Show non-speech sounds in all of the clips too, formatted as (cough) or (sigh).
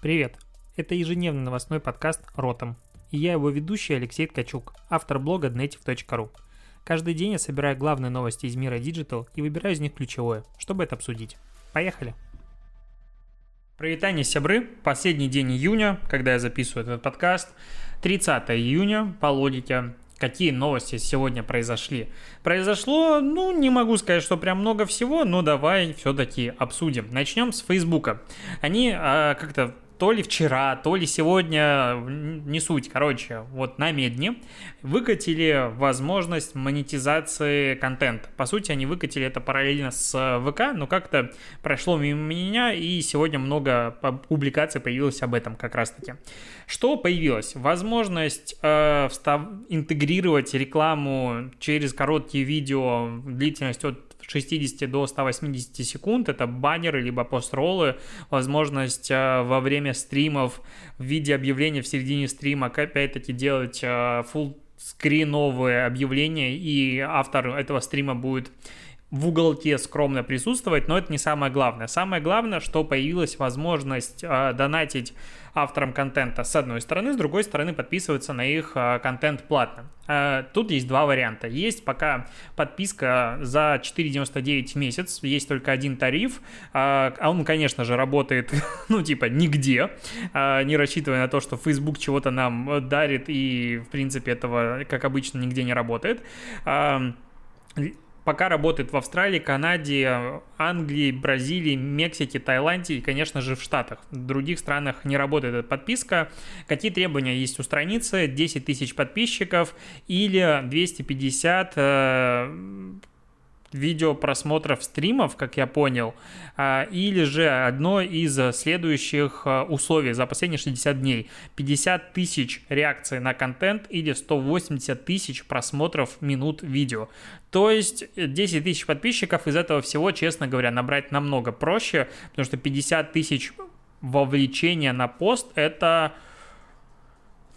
Привет! Это ежедневный новостной подкаст «Ротом». И я его ведущий Алексей Ткачук, автор блога dnetiv.ru. Каждый день я собираю главные новости из мира Digital и выбираю из них ключевое, чтобы это обсудить. Поехали! Привитание, сябры! Последний день июня, когда я записываю этот подкаст. 30 июня, по логике, какие новости сегодня произошли. Произошло, ну, не могу сказать, что прям много всего, но давай все-таки обсудим. Начнем с Фейсбука. Они а, как-то то ли вчера, то ли сегодня, не суть, короче, вот на Медне выкатили возможность монетизации контента. По сути, они выкатили это параллельно с ВК, но как-то прошло мимо меня, и сегодня много публикаций появилось об этом как раз-таки. Что появилось? Возможность э, встав... интегрировать рекламу через короткие видео длительностью от 60 до 180 секунд. Это баннеры, либо пост-роллы, возможность э, во время стримов в виде объявления в середине стрима, опять-таки, делать э, full скриновые объявления, и автор этого стрима будет в уголке скромно присутствовать, но это не самое главное. Самое главное, что появилась возможность э, донатить авторам контента с одной стороны, с другой стороны подписываться на их э, контент платно. Э, тут есть два варианта. Есть пока подписка за 4,99 в месяц, есть только один тариф, э, а он, конечно же, работает, (laughs) ну, типа, нигде, э, не рассчитывая на то, что Facebook чего-то нам дарит, и, в принципе, этого, как обычно, нигде не работает. Пока работает в Австралии, Канаде, Англии, Бразилии, Мексике, Таиланде и, конечно же, в Штатах. В других странах не работает эта подписка. Какие требования есть у страницы? 10 тысяч подписчиков или 250 видео просмотров стримов, как я понял, а, или же одно из следующих а, условий за последние 60 дней. 50 тысяч реакций на контент или 180 тысяч просмотров минут видео. То есть 10 тысяч подписчиков из этого всего, честно говоря, набрать намного проще, потому что 50 тысяч вовлечения на пост – это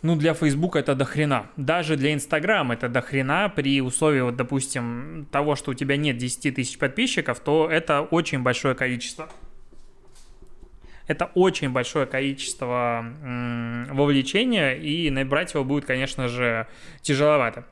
ну, для Facebook это дохрена. Даже для Instagram это дохрена при условии, вот, допустим, того, что у тебя нет 10 тысяч подписчиков, то это очень большое количество. Это очень большое количество м- вовлечения, и набрать его будет, конечно же, тяжеловато.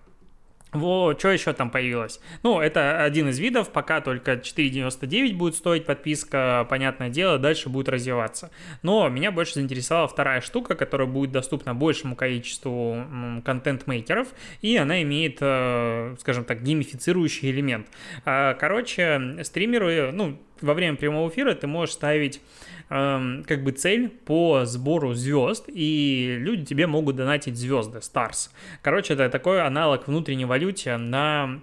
Вот, что еще там появилось? Ну, это один из видов, пока только 4,99 будет стоить подписка, понятное дело, дальше будет развиваться. Но меня больше заинтересовала вторая штука, которая будет доступна большему количеству контент-мейкеров, и она имеет, э, скажем так, геймифицирующий элемент. А, короче, стримеры, ну, во время прямого эфира ты можешь ставить эм, как бы цель по сбору звезд, и люди тебе могут донатить звезды, stars. Короче, это такой аналог внутренней валюте на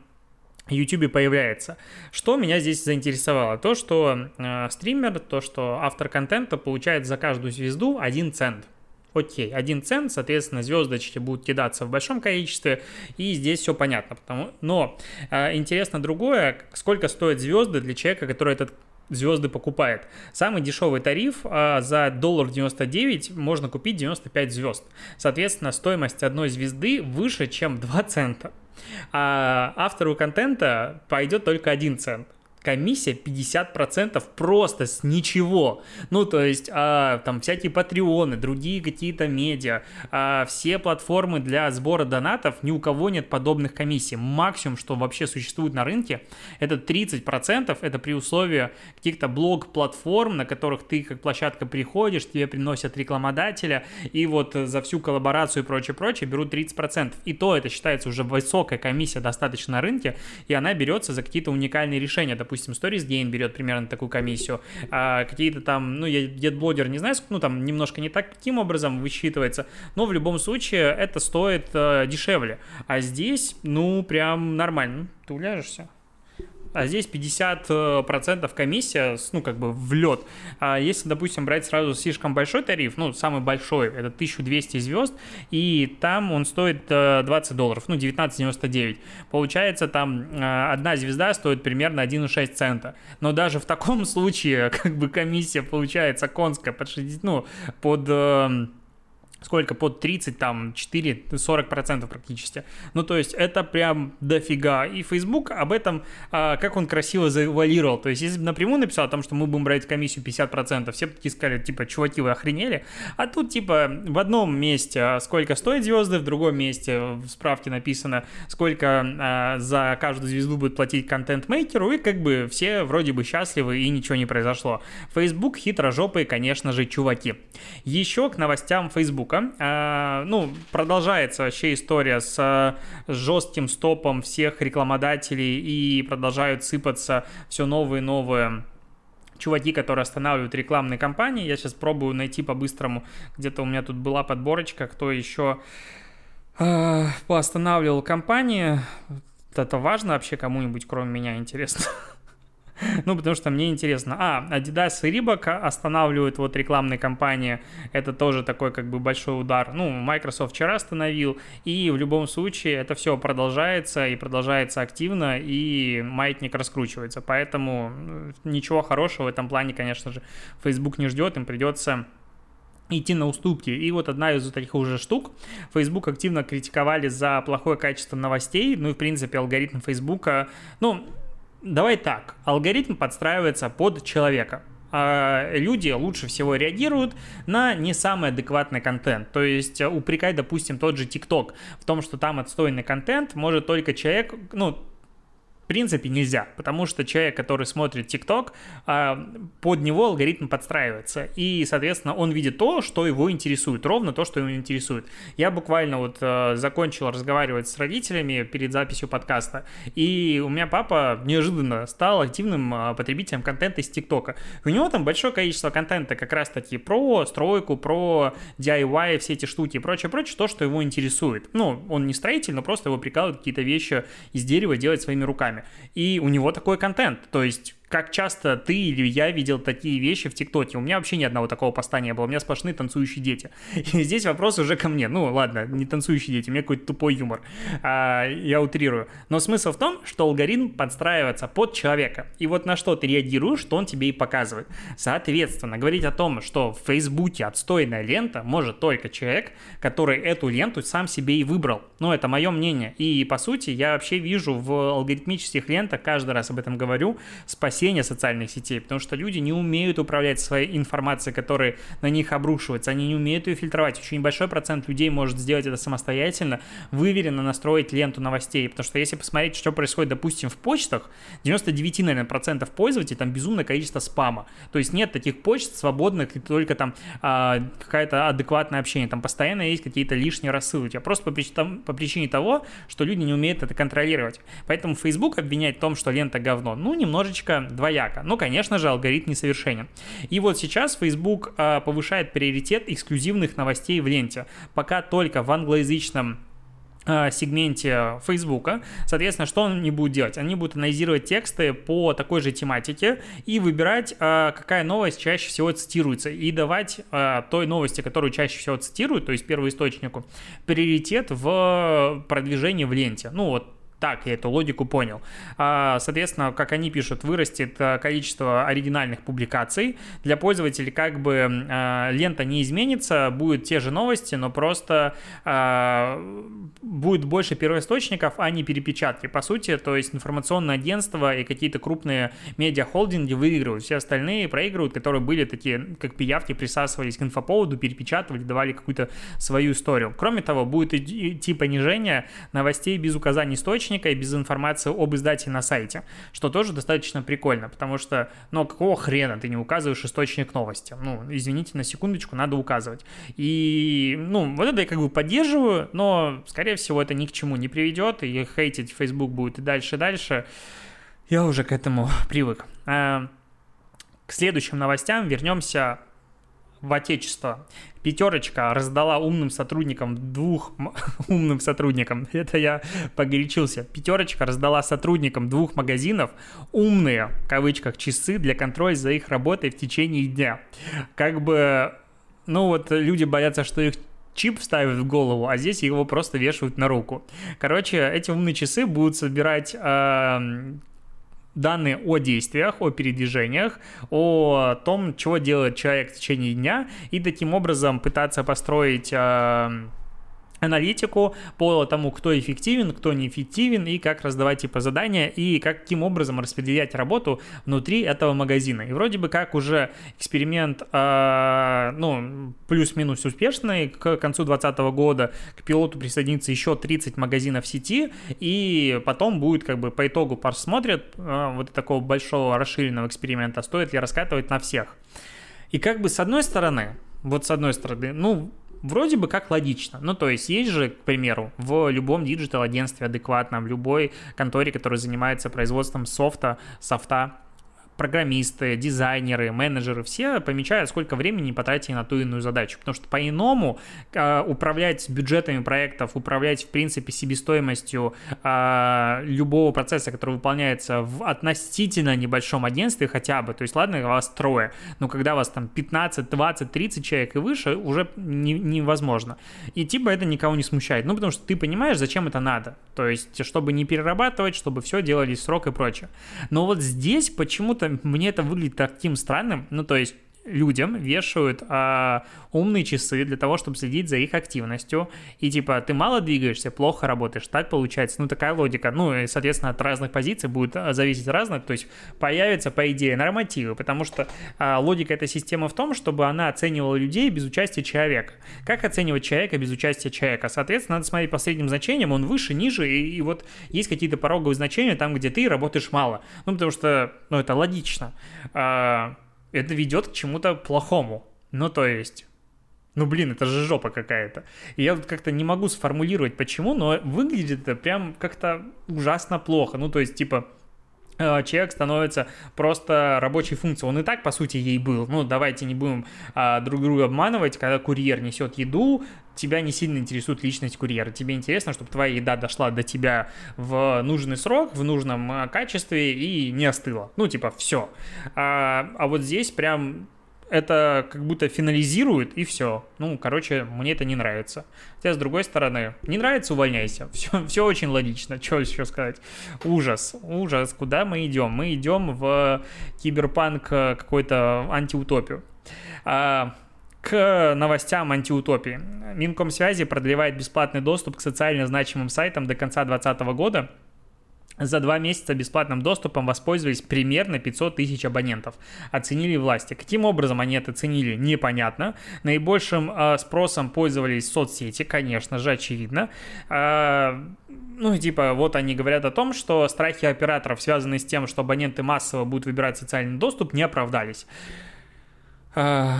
YouTube появляется. Что меня здесь заинтересовало? То, что э, стример, то, что автор контента получает за каждую звезду 1 цент. Окей, один цент, соответственно, звездочки будут кидаться в большом количестве, и здесь все понятно. Потому... Но э, интересно другое, сколько стоят звезды для человека, который этот звезды покупает. Самый дешевый тариф а, за доллар 99 можно купить 95 звезд. Соответственно, стоимость одной звезды выше, чем 2 цента. А автору контента пойдет только 1 цент комиссия 50% просто с ничего. Ну, то есть, а, там всякие патреоны, другие какие-то медиа, а, все платформы для сбора донатов, ни у кого нет подобных комиссий. Максимум, что вообще существует на рынке, это 30%, это при условии каких-то блог-платформ, на которых ты как площадка приходишь, тебе приносят рекламодателя, и вот за всю коллаборацию и прочее-прочее берут 30%. И то это считается уже высокая комиссия достаточно на рынке, и она берется за какие-то уникальные решения допустим, Stories Gain берет примерно такую комиссию, а какие-то там, ну, я блогер не знаю, ну, там немножко не так, каким образом высчитывается, но в любом случае это стоит э, дешевле. А здесь, ну, прям нормально. Ты уляжешься? А здесь 50% комиссия, ну, как бы в лед. А если, допустим, брать сразу слишком большой тариф, ну, самый большой, это 1200 звезд, и там он стоит 20 э, долларов, ну, 19,99. Получается, там э, одна звезда стоит примерно 1,6 цента. Но даже в таком (laughs) случае, как бы, комиссия получается конская под 60, ну, под эм, сколько, под 30, там, 4, 40 процентов практически. Ну, то есть это прям дофига. И Facebook об этом, а, как он красиво завуалировал. То есть если бы напрямую написал о том, что мы будем брать комиссию 50 процентов, все бы такие сказали, типа, чуваки, вы охренели? А тут, типа, в одном месте а, сколько стоит звезды, в другом месте в справке написано, сколько а, за каждую звезду будет платить контент-мейкеру, и как бы все вроде бы счастливы, и ничего не произошло. Facebook хитрожопые, конечно же, чуваки. Еще к новостям Facebook Фейсбука. А, ну, продолжается вообще история с, с жестким стопом всех рекламодателей и продолжают сыпаться все новые и новые чуваки, которые останавливают рекламные кампании. Я сейчас пробую найти по-быстрому, где-то у меня тут была подборочка, кто еще э, поостанавливал компании. Это важно вообще кому-нибудь, кроме меня, интересно. (laughs) Ну, потому что мне интересно. А, Adidas и Reebok останавливают вот рекламные кампании. Это тоже такой как бы большой удар. Ну, Microsoft вчера остановил. И в любом случае это все продолжается и продолжается активно, и маятник раскручивается. Поэтому э, ничего хорошего в этом плане, конечно же, Facebook не ждет. Им придется идти на уступки. И вот одна из таких уже штук. Facebook активно критиковали за плохое качество новостей. Ну и, в принципе, алгоритм Facebook, ну, Давай так, алгоритм подстраивается под человека. А люди лучше всего реагируют на не самый адекватный контент. То есть упрекать, допустим, тот же TikTok в том, что там отстойный контент, может только человек, ну, принципе нельзя, потому что человек, который смотрит ТикТок, а, под него алгоритм подстраивается, и, соответственно, он видит то, что его интересует, ровно то, что его интересует. Я буквально вот а, закончил разговаривать с родителями перед записью подкаста, и у меня папа неожиданно стал активным а, потребителем контента из ТикТока. У него там большое количество контента как раз-таки про стройку, про DIY, все эти штуки и прочее, прочее, то, что его интересует. Ну, он не строитель, но просто его прикалывают какие-то вещи из дерева делать своими руками руками. И у него такой контент. То есть как часто ты или я видел такие вещи в ТикТоке. У меня вообще ни одного такого поста не было. У меня сплошные танцующие дети. (laughs) И здесь вопрос уже ко мне. Ну, ладно, не танцующие дети, у меня какой-то тупой юмор. А, я утрирую. Но смысл в том, что алгоритм подстраивается под человека. И вот на что ты реагируешь, что он тебе и показывает. Соответственно, говорить о том, что в Фейсбуке отстойная лента, может только человек, который эту ленту сам себе и выбрал. Ну, это мое мнение. И, по сути, я вообще вижу в алгоритмических лентах, каждый раз об этом говорю, спасибо спасения социальных сетей, потому что люди не умеют управлять своей информацией, которая на них обрушивается, они не умеют ее фильтровать. Очень большой процент людей может сделать это самостоятельно, выверенно настроить ленту новостей, потому что если посмотреть, что происходит, допустим, в почтах, 99, наверное, процентов пользователей, там безумное количество спама. То есть нет таких почт свободных, только там а, какая-то адекватное общение, там постоянно есть какие-то лишние рассылки, а просто по причине, по причине того, что люди не умеют это контролировать. Поэтому Facebook обвинять в том, что лента говно, ну, немножечко двояко. Но, конечно же, алгоритм несовершенен. И вот сейчас Facebook а, повышает приоритет эксклюзивных новостей в ленте. Пока только в англоязычном а, сегменте Фейсбука. Соответственно, что они будут делать? Они будут анализировать тексты по такой же тематике и выбирать, а, какая новость чаще всего цитируется, и давать той новости, которую чаще всего цитируют, то есть первоисточнику, приоритет в продвижении в ленте. Ну вот так я эту логику понял. А, соответственно, как они пишут, вырастет э, количество оригинальных публикаций. Для пользователей как бы а, лента не изменится, будут те же новости, но просто а, будет больше первоисточников, а не перепечатки. По сути, то есть информационное агентство и какие-то крупные медиахолдинги выигрывают. Все остальные проигрывают, которые были такие, как пиявки, присасывались к инфоповоду, перепечатывали, давали какую-то свою историю. Кроме того, будет идти понижение новостей без указания источника, источника и без информации об издателе на сайте, что тоже достаточно прикольно, потому что, ну, какого хрена ты не указываешь источник новости? Ну, извините, на секундочку, надо указывать. И, ну, вот это я как бы поддерживаю, но, скорее всего, это ни к чему не приведет, и хейтить Facebook будет и дальше, и дальше. Я уже к этому (laughs) привык. А, к следующим новостям вернемся в отечество. Пятерочка раздала умным сотрудникам двух (laughs) умным сотрудникам. (laughs) Это я погорячился. Пятерочка раздала сотрудникам двух магазинов умные, в кавычках, часы для контроля за их работой в течение дня. Как бы, ну вот люди боятся, что их чип вставят в голову, а здесь его просто вешают на руку. Короче, эти умные часы будут собирать э, данные о действиях, о передвижениях, о том, чего делает человек в течение дня, и таким образом пытаться построить э, аналитику по тому, кто эффективен, кто неэффективен, и как раздавать типа задания, и каким образом распределять работу внутри этого магазина. И вроде бы как уже эксперимент, э, ну, плюс-минус успешный, к концу 2020 года к пилоту присоединится еще 30 магазинов сети, и потом будет как бы по итогу посмотрят э, вот такого большого расширенного эксперимента, стоит ли раскатывать на всех. И как бы с одной стороны, вот с одной стороны, ну, вроде бы как логично. Ну, то есть есть же, к примеру, в любом digital-агентстве адекватном, в любой конторе, которая занимается производством софта, софта, программисты, дизайнеры, менеджеры, все помечают, сколько времени потратили на ту или иную задачу. Потому что по-иному э, управлять бюджетами проектов, управлять, в принципе, себестоимостью э, любого процесса, который выполняется в относительно небольшом агентстве хотя бы, то есть, ладно, вас трое, но когда вас там 15, 20, 30 человек и выше, уже не, невозможно. И типа это никого не смущает. Ну, потому что ты понимаешь, зачем это надо. То есть, чтобы не перерабатывать, чтобы все делали срок и прочее. Но вот здесь почему-то мне это выглядит таким странным, ну, то есть людям вешают а, умные часы для того, чтобы следить за их активностью. И типа, ты мало двигаешься, плохо работаешь. Так получается. Ну, такая логика. Ну, и, соответственно, от разных позиций будет а, зависеть разных. То есть появятся, по идее, нормативы. Потому что а, логика этой системы в том, чтобы она оценивала людей без участия человека. Как оценивать человека без участия человека? Соответственно, надо смотреть по средним значениям. Он выше, ниже. И, и вот есть какие-то пороговые значения там, где ты работаешь мало. Ну, потому что, ну, это логично. А, это ведет к чему-то плохому. Ну, то есть, ну, блин, это же жопа какая-то. И я вот как-то не могу сформулировать, почему, но выглядит это прям как-то ужасно плохо. Ну, то есть, типа, человек становится просто рабочей функцией. Он и так, по сути, ей был. Ну, давайте не будем а, друг друга обманывать, когда курьер несет еду, тебя не сильно интересует личность курьера. Тебе интересно, чтобы твоя еда дошла до тебя в нужный срок, в нужном а, качестве и не остыла. Ну, типа, все. А, а вот здесь прям это как будто финализирует и все. Ну, короче, мне это не нравится. Хотя, с другой стороны, не нравится, увольняйся. (laughs) Все, все очень логично. Что еще сказать? Ужас, ужас. Куда мы идем? Мы идем в киберпанк э, какой-то антиутопию. А, к новостям антиутопии. Минкомсвязи продлевает бесплатный доступ к социально значимым сайтам до конца 2020 года. За два месяца бесплатным доступом воспользовались примерно 500 тысяч абонентов. Оценили власти. Каким образом они это оценили, непонятно. Наибольшим э, спросом пользовались соцсети, конечно же, очевидно. Э, ну, типа, вот они говорят о том, что страхи операторов, связанные с тем, что абоненты массово будут выбирать социальный доступ, не оправдались. Э,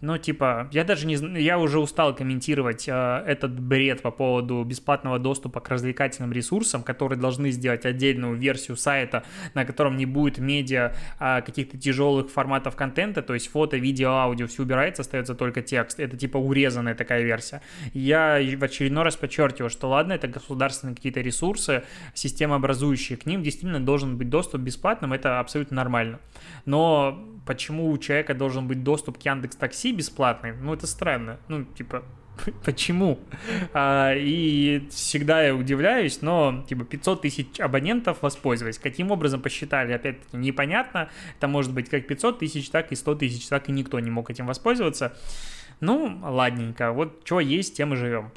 ну, типа, я даже не знаю, я уже устал комментировать э, этот бред по поводу бесплатного доступа к развлекательным ресурсам, которые должны сделать отдельную версию сайта, на котором не будет медиа э, каких-то тяжелых форматов контента, то есть фото, видео, аудио, все убирается, остается только текст. Это типа урезанная такая версия. Я в очередной раз подчеркиваю, что ладно, это государственные какие-то ресурсы, системообразующие, к ним действительно должен быть доступ бесплатным, это абсолютно нормально. Но почему у человека должен быть доступ к Яндекс Такси бесплатный? Ну, это странно. Ну, типа, (laughs) почему? А, и всегда я удивляюсь, но типа 500 тысяч абонентов воспользовались. Каким образом посчитали, опять-таки, непонятно. Это может быть как 500 тысяч, так и 100 тысяч, так и никто не мог этим воспользоваться. Ну, ладненько, вот что есть, тем и живем.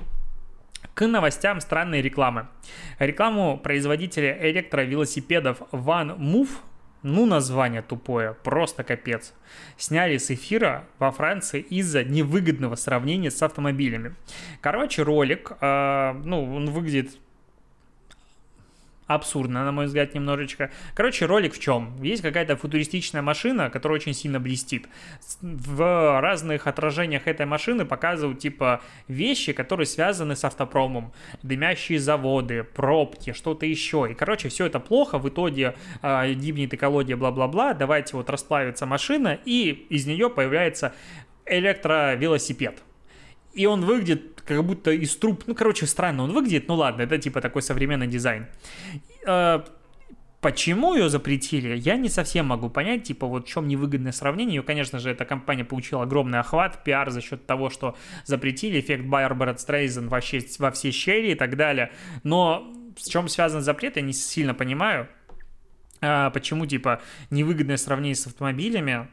К новостям странной рекламы. Рекламу производителя электровелосипедов Van Move ну, название тупое, просто капец. Сняли с эфира во Франции из-за невыгодного сравнения с автомобилями. Короче, ролик, э, ну, он выглядит абсурдно, на мой взгляд, немножечко. Короче, ролик в чем? Есть какая-то футуристичная машина, которая очень сильно блестит. В разных отражениях этой машины показывают, типа, вещи, которые связаны с автопромом. Дымящие заводы, пробки, что-то еще. И, короче, все это плохо. В итоге э, гибнет экология, бла-бла-бла. Давайте вот расплавится машина, и из нее появляется электровелосипед и он выглядит как будто из труб, ну, короче, странно он выглядит, ну ладно, это типа такой современный дизайн. А, почему ее запретили, я не совсем могу понять, типа, вот в чем невыгодное сравнение. Ее, конечно же, эта компания получила огромный охват, пиар за счет того, что запретили эффект Барбара Стрейзен во все, во все щели и так далее. Но с чем связан запрет, я не сильно понимаю. А, почему, типа, невыгодное сравнение с автомобилями?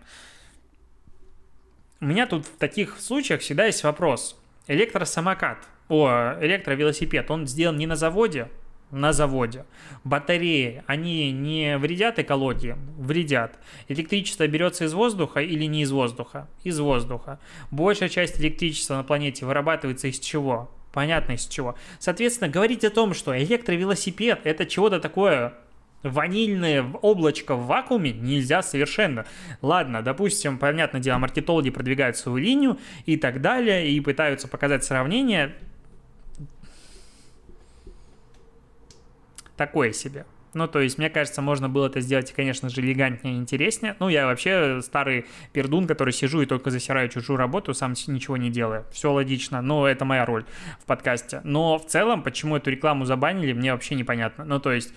У меня тут в таких случаях всегда есть вопрос. Электросамокат, о, электровелосипед, он сделан не на заводе, на заводе. Батареи, они не вредят экологии? Вредят. Электричество берется из воздуха или не из воздуха? Из воздуха. Большая часть электричества на планете вырабатывается из чего? Понятно из чего. Соответственно, говорить о том, что электровелосипед это чего-то такое ванильное облачко в вакууме нельзя совершенно. Ладно, допустим, понятное дело, маркетологи продвигают свою линию и так далее, и пытаются показать сравнение. Такое себе. Ну, то есть, мне кажется, можно было это сделать, конечно же, элегантнее и интереснее. Ну, я вообще старый пердун, который сижу и только засираю чужую работу, сам ничего не делаю. Все логично, но это моя роль в подкасте. Но в целом, почему эту рекламу забанили, мне вообще непонятно. Ну, то есть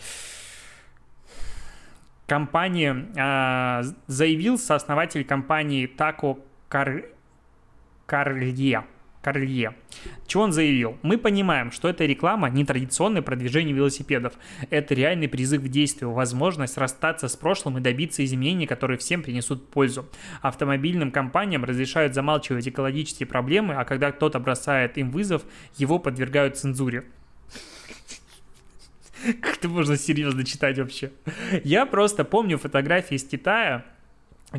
компания, э, заявил сооснователь компании Тако Кар... Карлье. Карлье. Чего он заявил? Мы понимаем, что эта реклама не традиционное продвижение велосипедов. Это реальный призыв к действию, возможность расстаться с прошлым и добиться изменений, которые всем принесут пользу. Автомобильным компаниям разрешают замалчивать экологические проблемы, а когда кто-то бросает им вызов, его подвергают цензуре. Как это можно серьезно читать вообще? Я просто помню фотографии из Китая,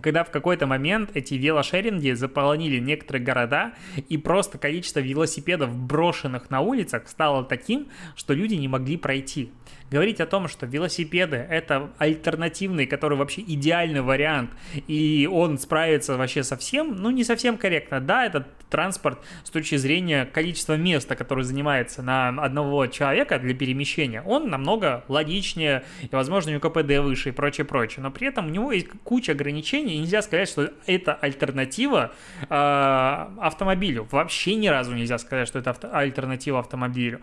когда в какой-то момент эти велошеринги заполонили некоторые города, и просто количество велосипедов, брошенных на улицах, стало таким, что люди не могли пройти. Говорить о том, что велосипеды — это альтернативный, который вообще идеальный вариант, и он справится вообще со всем, ну, не совсем корректно. Да, этот транспорт с точки зрения количества места, которое занимается на одного человека для перемещения, он намного логичнее, и, возможно, у КПД выше и прочее, прочее. Но при этом у него есть куча ограничений, и нельзя сказать, что это альтернатива э, автомобилю. Вообще ни разу нельзя сказать, что это авто, альтернатива автомобилю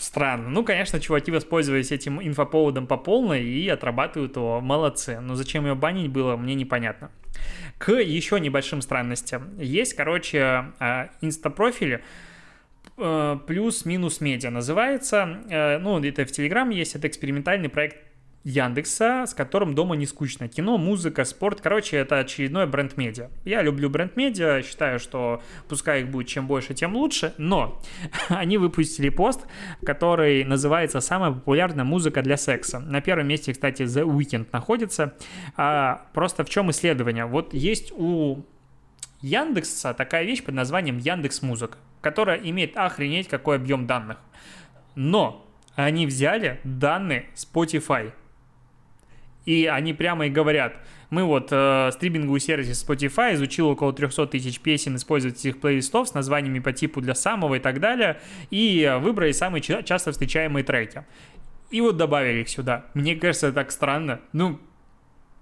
странно. Ну, конечно, чуваки воспользовались этим инфоповодом по полной и отрабатывают его. Молодцы. Но зачем ее банить было, мне непонятно. К еще небольшим странностям. Есть, короче, а, инстапрофили, э, плюс-минус медиа называется. Э, ну, это в Телеграм есть, это экспериментальный проект Яндекса, с которым дома не скучно. Кино, музыка, спорт. Короче, это очередной бренд-медиа. Я люблю бренд-медиа, считаю, что пускай их будет чем больше, тем лучше. Но (laughs) они выпустили пост, который называется «Самая популярная музыка для секса». На первом месте, кстати, The Weeknd находится. А, просто в чем исследование? Вот есть у Яндекса такая вещь под названием Яндекс Музыка, которая имеет охренеть какой объем данных. Но они взяли данные Spotify – и они прямо и говорят, мы вот э, стриминговый сервис Spotify изучил около 300 тысяч песен, использовать этих плейлистов с названиями по типу для самого и так далее, и выбрали самые часто встречаемые треки. И вот добавили их сюда. Мне кажется, это так странно. Ну,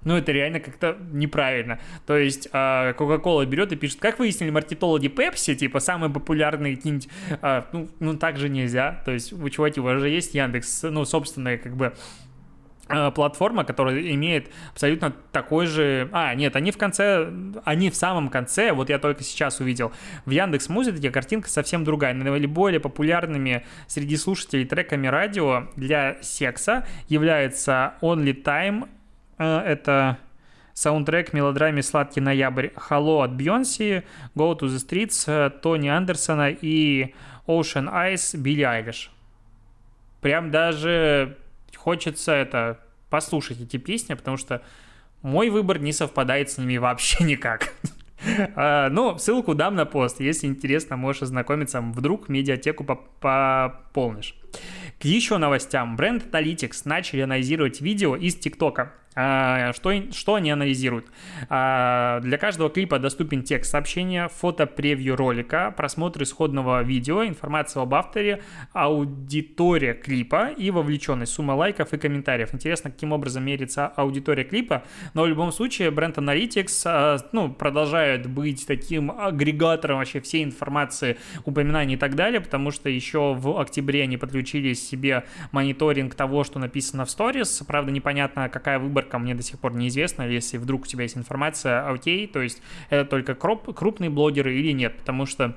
ну, это реально как-то неправильно. То есть а, Coca-Cola берет и пишет, как выяснили маркетологи Pepsi, типа, самые популярные какие-нибудь... А, ну, ну, так же нельзя. То есть, вы, чуваки, у вас же есть Яндекс, ну, собственная, как бы, Э, платформа, которая имеет абсолютно такой же... А, нет, они в конце, они в самом конце, вот я только сейчас увидел, в Яндекс Музыке картинка совсем другая. Наиболее популярными среди слушателей треками радио для секса является Only Time, э, это саундтрек мелодраме «Сладкий ноябрь», «Hello» от Бьонси, «Go to the Streets» э, Тони Андерсона и «Ocean Eyes» Билли Айлиш. Прям даже хочется это послушать эти песни, потому что мой выбор не совпадает с ними вообще (laughs) никак. А, Но ну, ссылку дам на пост. Если интересно, можешь ознакомиться. Вдруг медиатеку пополнишь. К еще новостям. Бренд Analytics начали анализировать видео из ТикТока. А, что, что они анализируют? А, для каждого клипа доступен текст сообщения, фото превью ролика, просмотр исходного видео, информация об авторе, аудитория клипа и вовлеченность, сумма лайков и комментариев. Интересно, каким образом мерится аудитория клипа, но в любом случае бренд Analytics а, ну, продолжает быть таким агрегатором вообще всей информации, упоминаний и так далее, потому что еще в октябре они подключили себе мониторинг того, что написано в сторис. Правда, непонятно, какая выборка ко мне до сих пор неизвестно, если вдруг у тебя есть информация, окей, то есть это только круп, крупные блогеры или нет, потому что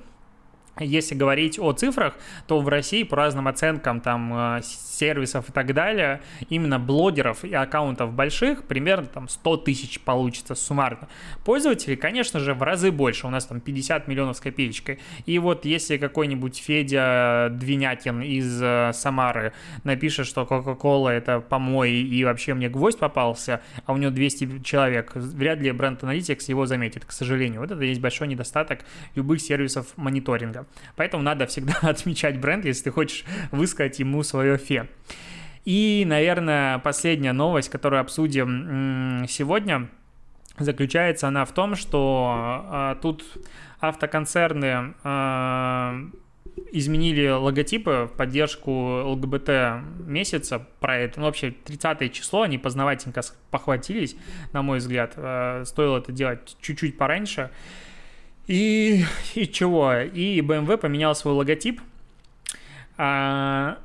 если говорить о цифрах, то в России по разным оценкам там э, сервисов и так далее, именно блогеров и аккаунтов больших примерно там 100 тысяч получится суммарно. Пользователей, конечно же, в разы больше, у нас там 50 миллионов с копеечкой. И вот если какой-нибудь Федя Двинятин из э, Самары напишет, что Coca-Cola это помой и вообще мне гвоздь попался, а у него 200 человек, вряд ли бренд Analytics его заметит, к сожалению. Вот это есть большой недостаток любых сервисов мониторинга. Поэтому надо всегда (laughs) отмечать бренд, если ты хочешь высказать ему свое фе. И, наверное, последняя новость, которую обсудим сегодня, заключается она в том, что э, тут автоконцерны э, изменили логотипы в поддержку ЛГБТ месяца про это. Ну, вообще, 30 число, они познавательненько похватились, на мой взгляд. Э, стоило это делать чуть-чуть пораньше. И, (laughs) и чего? И BMW поменял свой логотип. А,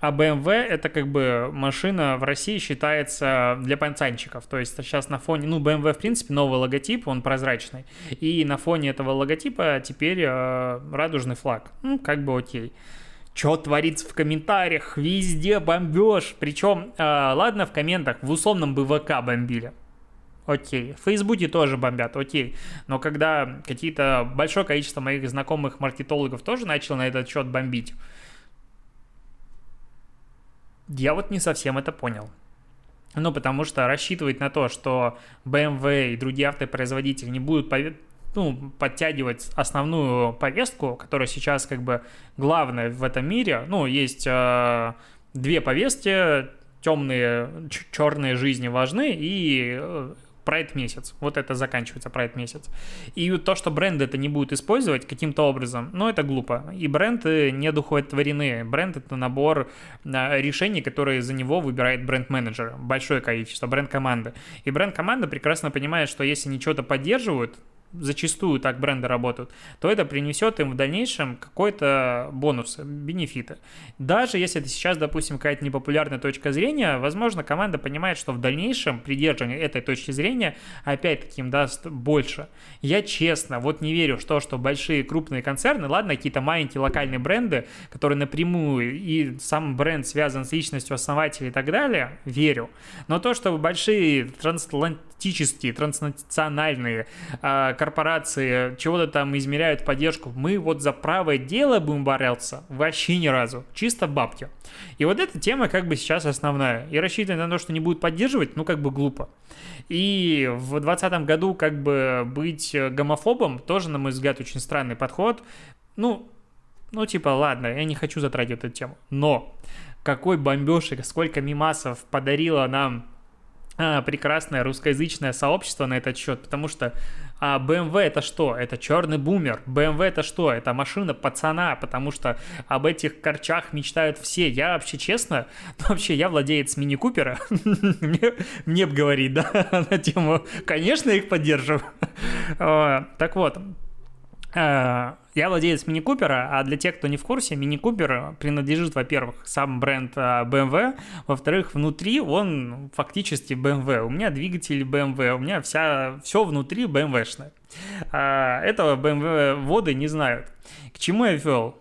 а BMW это как бы машина в России считается для пацанчиков. То есть сейчас на фоне, ну, BMW в принципе новый логотип, он прозрачный. И на фоне этого логотипа теперь э, радужный флаг. Ну, как бы окей. Что творится в комментариях? Везде бомбеж. Причем, э, ладно, в комментах в условном БВК бомбили окей. В Фейсбуке тоже бомбят, окей. Но когда какие-то большое количество моих знакомых маркетологов тоже начало на этот счет бомбить, я вот не совсем это понял. Ну, потому что рассчитывать на то, что BMW и другие автопроизводители не будут ну, подтягивать основную повестку, которая сейчас как бы главная в этом мире. Ну, есть э, две повестки, темные, черные жизни важны и Pride месяц. Вот это заканчивается Pride месяц. И то, что бренды это не будут использовать каким-то образом, ну, это глупо. И бренды не духовотворены. Бренд — это набор а, решений, которые за него выбирает бренд-менеджер. Большое количество, бренд-команды. И бренд-команда прекрасно понимает, что если они что-то поддерживают, зачастую так бренды работают, то это принесет им в дальнейшем какой-то бонус, бенефиты. Даже если это сейчас, допустим, какая-то непопулярная точка зрения, возможно, команда понимает, что в дальнейшем придерживание этой точки зрения опять-таки им даст больше. Я честно вот не верю в то, что большие крупные концерны, ладно, какие-то маленькие локальные бренды, которые напрямую и сам бренд связан с личностью основателя и так далее, верю. Но то, что большие трансатлантические, транснациональные э, корпорации чего-то там измеряют поддержку, мы вот за правое дело будем бороться вообще ни разу, чисто бабки. И вот эта тема как бы сейчас основная. И рассчитывать на то, что не будут поддерживать, ну как бы глупо. И в 2020 году как бы быть гомофобом тоже, на мой взгляд, очень странный подход. Ну, ну типа, ладно, я не хочу затрагивать эту тему. Но какой бомбежек, сколько мимасов подарило нам а, прекрасное русскоязычное сообщество на этот счет, потому что а BMW это что? Это черный бумер. BMW это что? Это машина пацана, потому что об этих корчах мечтают все. Я вообще честно, (laughs) ну, вообще я владеец мини-купера. (laughs) мне, мне бы говорить, (laughs) да, на тему. Конечно, их поддерживаю. так вот, а, я владелец Мини Купера, а для тех, кто не в курсе, Мини Купер принадлежит, во-первых, сам бренд BMW, во-вторых, внутри он фактически BMW. У меня двигатель BMW, у меня вся, все внутри BMW-шное. А, этого BMW воды не знают. К чему я вел?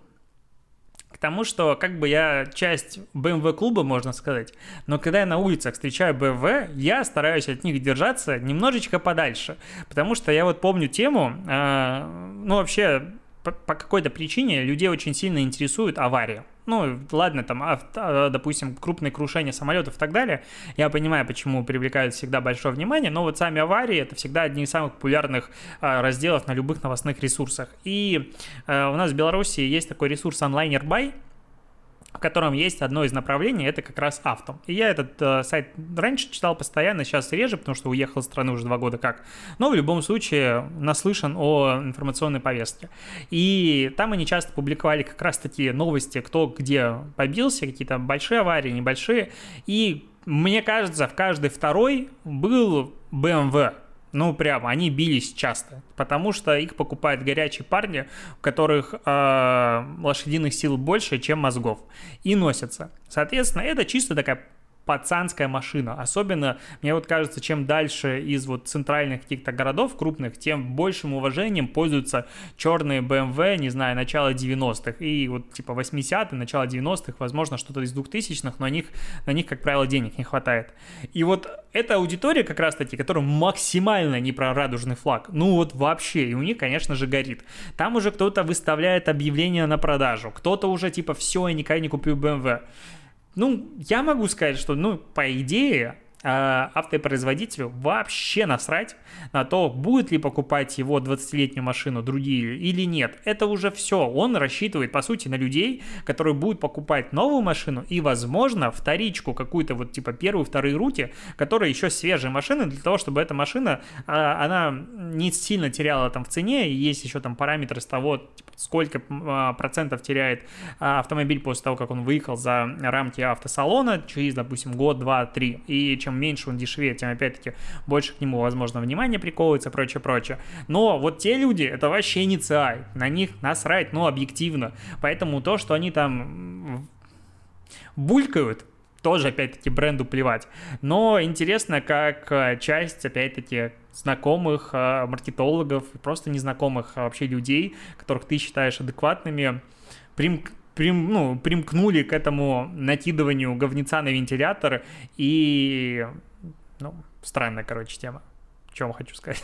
К тому, что как бы я часть BMW клуба, можно сказать, но когда я на улицах встречаю BMW, я стараюсь от них держаться немножечко подальше, потому что я вот помню тему, э, ну вообще по, какой-то причине людей очень сильно интересует авария. Ну, ладно, там, авто, допустим, крупные крушения самолетов и так далее. Я понимаю, почему привлекают всегда большое внимание, но вот сами аварии это всегда одни из самых популярных а, разделов на любых новостных ресурсах. И а, у нас в Беларуси есть такой ресурс Buy, в котором есть одно из направлений, это как раз авто. И я этот э, сайт раньше читал постоянно, сейчас реже, потому что уехал из страны уже два года как. Но в любом случае наслышан о информационной повестке. И там они часто публиковали как раз такие новости, кто где побился, какие-то большие аварии, небольшие. И мне кажется, в каждой второй был BMW ну, прямо, они бились часто, потому что их покупают горячие парни, у которых э, лошадиных сил больше, чем мозгов, и носятся. Соответственно, это чисто такая пацанская машина. Особенно, мне вот кажется, чем дальше из вот центральных каких-то городов крупных, тем большим уважением пользуются черные BMW, не знаю, начала 90-х. И вот типа 80-е, начало 90-х, возможно, что-то из 2000-х, но них, на них, как правило, денег не хватает. И вот эта аудитория как раз-таки, которая максимально не про радужный флаг, ну вот вообще, и у них, конечно же, горит. Там уже кто-то выставляет объявление на продажу, кто-то уже типа все, я никогда не куплю BMW. Ну, я могу сказать, что, ну, по идее, автопроизводителю вообще насрать на то, будет ли покупать его 20-летнюю машину другие или нет. Это уже все. Он рассчитывает, по сути, на людей, которые будут покупать новую машину и, возможно, вторичку какую-то вот типа первую, вторую руки, которая еще свежая машина, для того, чтобы эта машина, а, она не сильно теряла там в цене, есть еще там параметры с того, типа, сколько а, процентов теряет автомобиль после того, как он выехал за рамки автосалона через, допустим, год, два, три. И чем меньше он дешевее, тем, опять-таки, больше к нему, возможно, внимание приковывается, прочее, прочее. Но вот те люди, это вообще не ЦАЙ, на них насрать, ну, объективно. Поэтому то, что они там булькают, тоже, опять-таки, бренду плевать. Но интересно, как э, часть, опять-таки, знакомых э, маркетологов, просто незнакомых а вообще людей, которых ты считаешь адекватными, прим прим, ну, примкнули к этому накидыванию говнеца на вентилятор и, ну, странная, короче, тема. Вам хочу сказать?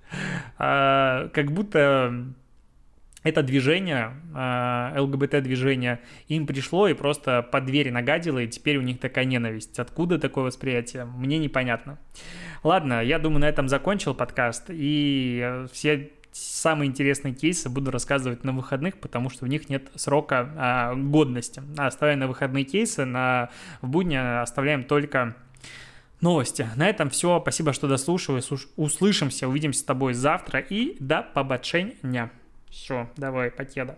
(laughs) а, как будто это движение, а, ЛГБТ-движение, им пришло и просто по двери нагадило, и теперь у них такая ненависть. Откуда такое восприятие? Мне непонятно. Ладно, я думаю, на этом закончил подкаст, и все самые интересные кейсы буду рассказывать на выходных, потому что в них нет срока а, годности. Оставляем на выходные кейсы, на в будни оставляем только новости. На этом все. Спасибо, что дослушали. Услышимся, увидимся с тобой завтра и до побачення. Все, давай, покеда.